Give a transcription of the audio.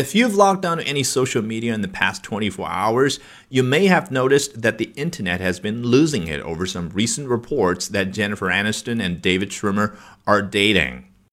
If you've logged on to any social media in the past 24 hours, you may have noticed that the internet has been losing it over some recent reports that Jennifer Aniston and David Schwimmer are dating.